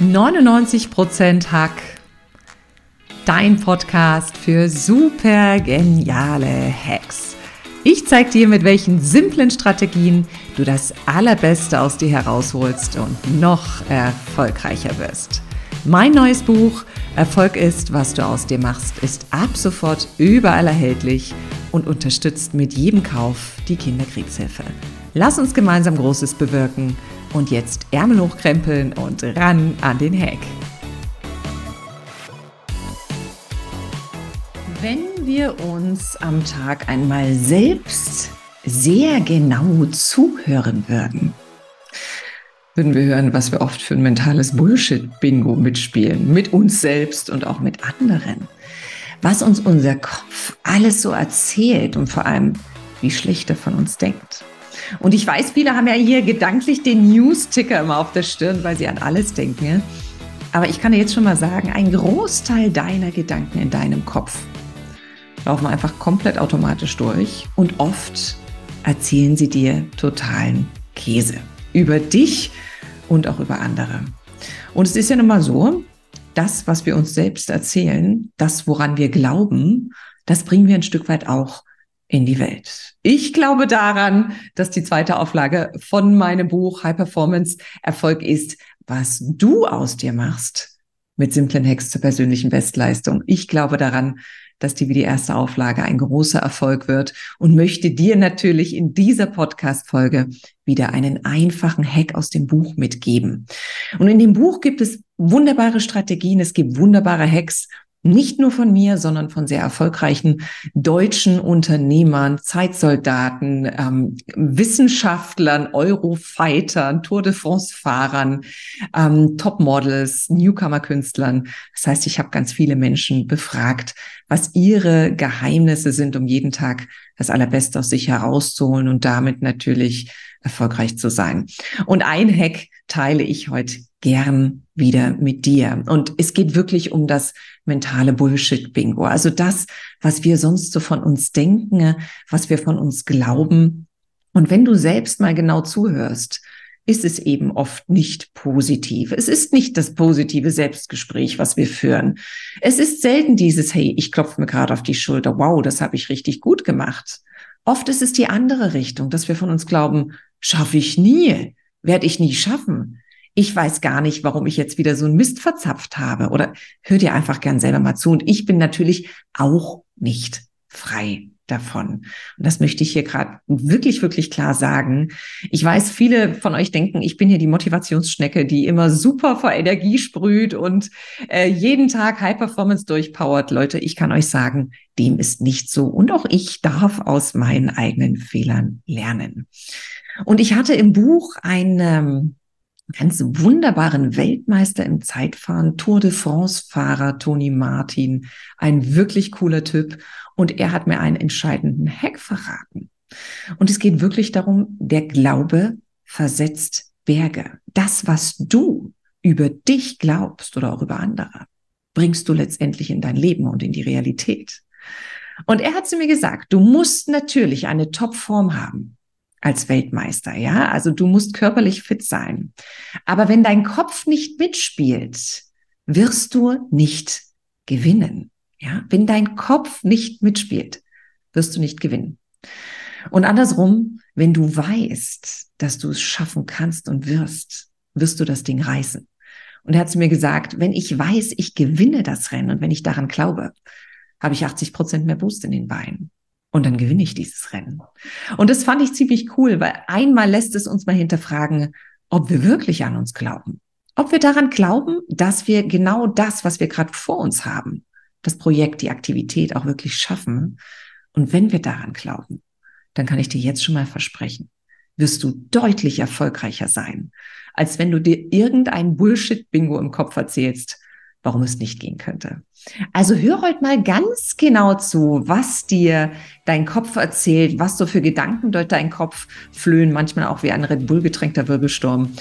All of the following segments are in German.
99% Hack. Dein Podcast für super geniale Hacks. Ich zeige dir, mit welchen simplen Strategien du das Allerbeste aus dir herausholst und noch erfolgreicher wirst. Mein neues Buch Erfolg ist, was du aus dir machst, ist ab sofort überall erhältlich und unterstützt mit jedem Kauf die Kinderkriegshilfe. Lass uns gemeinsam Großes bewirken und jetzt Ärmel hochkrempeln und ran an den Hack. Wenn wir uns am Tag einmal selbst sehr genau zuhören würden, würden wir hören, was wir oft für ein mentales Bullshit-Bingo mitspielen, mit uns selbst und auch mit anderen. Was uns unser Kopf alles so erzählt und vor allem, wie schlecht er von uns denkt. Und ich weiß, viele haben ja hier gedanklich den News-Ticker immer auf der Stirn, weil sie an alles denken. Aber ich kann dir jetzt schon mal sagen, ein Großteil deiner Gedanken in deinem Kopf laufen einfach komplett automatisch durch und oft erzählen sie dir totalen Käse über dich und auch über andere. Und es ist ja nun mal so, das, was wir uns selbst erzählen, das, woran wir glauben, das bringen wir ein Stück weit auch in die Welt. Ich glaube daran, dass die zweite Auflage von meinem Buch High Performance Erfolg ist, was du aus dir machst mit simplen Hacks zur persönlichen Bestleistung. Ich glaube daran, dass die wie die erste Auflage ein großer Erfolg wird und möchte dir natürlich in dieser Podcast-Folge wieder einen einfachen Hack aus dem Buch mitgeben. Und in dem Buch gibt es wunderbare Strategien, es gibt wunderbare Hacks nicht nur von mir, sondern von sehr erfolgreichen deutschen Unternehmern, Zeitsoldaten, ähm, Wissenschaftlern, Eurofightern, Tour de France-Fahrern, ähm, Topmodels, Newcomer-Künstlern. Das heißt, ich habe ganz viele Menschen befragt, was ihre Geheimnisse sind, um jeden Tag das Allerbeste aus sich herauszuholen und damit natürlich erfolgreich zu sein. Und ein Hack teile ich heute gern wieder mit dir. Und es geht wirklich um das mentale Bullshit-Bingo. Also das, was wir sonst so von uns denken, was wir von uns glauben. Und wenn du selbst mal genau zuhörst, ist es eben oft nicht positiv. Es ist nicht das positive Selbstgespräch, was wir führen. Es ist selten dieses, hey, ich klopfe mir gerade auf die Schulter, wow, das habe ich richtig gut gemacht. Oft ist es die andere Richtung, dass wir von uns glauben, schaffe ich nie, werde ich nie schaffen ich weiß gar nicht, warum ich jetzt wieder so einen Mist verzapft habe. Oder hör dir einfach gern selber mal zu. Und ich bin natürlich auch nicht frei davon. Und das möchte ich hier gerade wirklich, wirklich klar sagen. Ich weiß, viele von euch denken, ich bin hier die Motivationsschnecke, die immer super vor Energie sprüht und äh, jeden Tag High Performance durchpowert. Leute, ich kann euch sagen, dem ist nicht so. Und auch ich darf aus meinen eigenen Fehlern lernen. Und ich hatte im Buch ein, ähm, ganz wunderbaren Weltmeister im Zeitfahren, Tour de France-Fahrer Toni Martin. Ein wirklich cooler Typ. Und er hat mir einen entscheidenden Hack verraten. Und es geht wirklich darum, der Glaube versetzt Berge. Das, was du über dich glaubst oder auch über andere, bringst du letztendlich in dein Leben und in die Realität. Und er hat zu mir gesagt, du musst natürlich eine Topform haben als Weltmeister, ja? Also du musst körperlich fit sein. Aber wenn dein Kopf nicht mitspielt, wirst du nicht gewinnen. Ja? Wenn dein Kopf nicht mitspielt, wirst du nicht gewinnen. Und andersrum, wenn du weißt, dass du es schaffen kannst und wirst, wirst du das Ding reißen. Und er hat zu mir gesagt, wenn ich weiß, ich gewinne das Rennen und wenn ich daran glaube, habe ich 80 Prozent mehr Boost in den Beinen. Und dann gewinne ich dieses Rennen. Und das fand ich ziemlich cool, weil einmal lässt es uns mal hinterfragen, ob wir wirklich an uns glauben. Ob wir daran glauben, dass wir genau das, was wir gerade vor uns haben, das Projekt, die Aktivität auch wirklich schaffen. Und wenn wir daran glauben, dann kann ich dir jetzt schon mal versprechen, wirst du deutlich erfolgreicher sein, als wenn du dir irgendein Bullshit-Bingo im Kopf erzählst, warum es nicht gehen könnte. Also hör heute mal ganz genau zu, was dir dein Kopf erzählt, was so für Gedanken dort dein Kopf flöhen, manchmal auch wie ein Red Bull getränkter Wirbelsturm.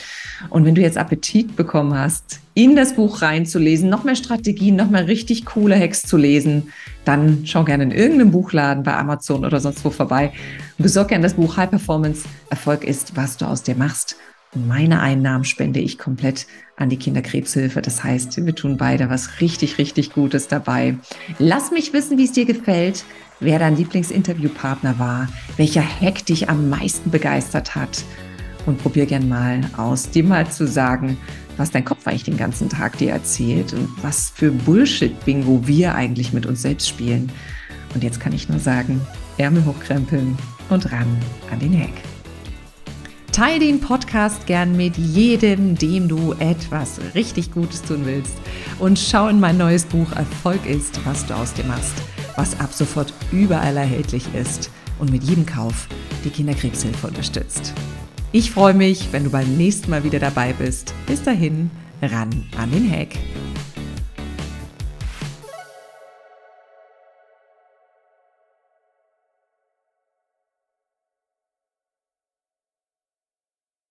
Und wenn du jetzt Appetit bekommen hast, in das Buch reinzulesen, noch mehr Strategien, noch mehr richtig coole Hacks zu lesen, dann schau gerne in irgendeinem Buchladen bei Amazon oder sonst wo vorbei. Besorg gerne das Buch High Performance Erfolg ist, was du aus dir machst. Meine Einnahmen spende ich komplett an die Kinderkrebshilfe. Das heißt, wir tun beide was richtig, richtig Gutes dabei. Lass mich wissen, wie es dir gefällt, wer dein Lieblingsinterviewpartner war, welcher Hack dich am meisten begeistert hat. Und probier gern mal aus, dir mal zu sagen, was dein Kopf eigentlich den ganzen Tag dir erzählt und was für Bullshit-Bingo wir eigentlich mit uns selbst spielen. Und jetzt kann ich nur sagen, Ärmel hochkrempeln und ran an den Hack. Teil den Podcast gern mit jedem, dem du etwas richtig Gutes tun willst. Und schau in mein neues Buch Erfolg ist, was du aus dir machst, was ab sofort überall erhältlich ist und mit jedem Kauf die Kinderkrebshilfe unterstützt. Ich freue mich, wenn du beim nächsten Mal wieder dabei bist. Bis dahin, ran an den Hack.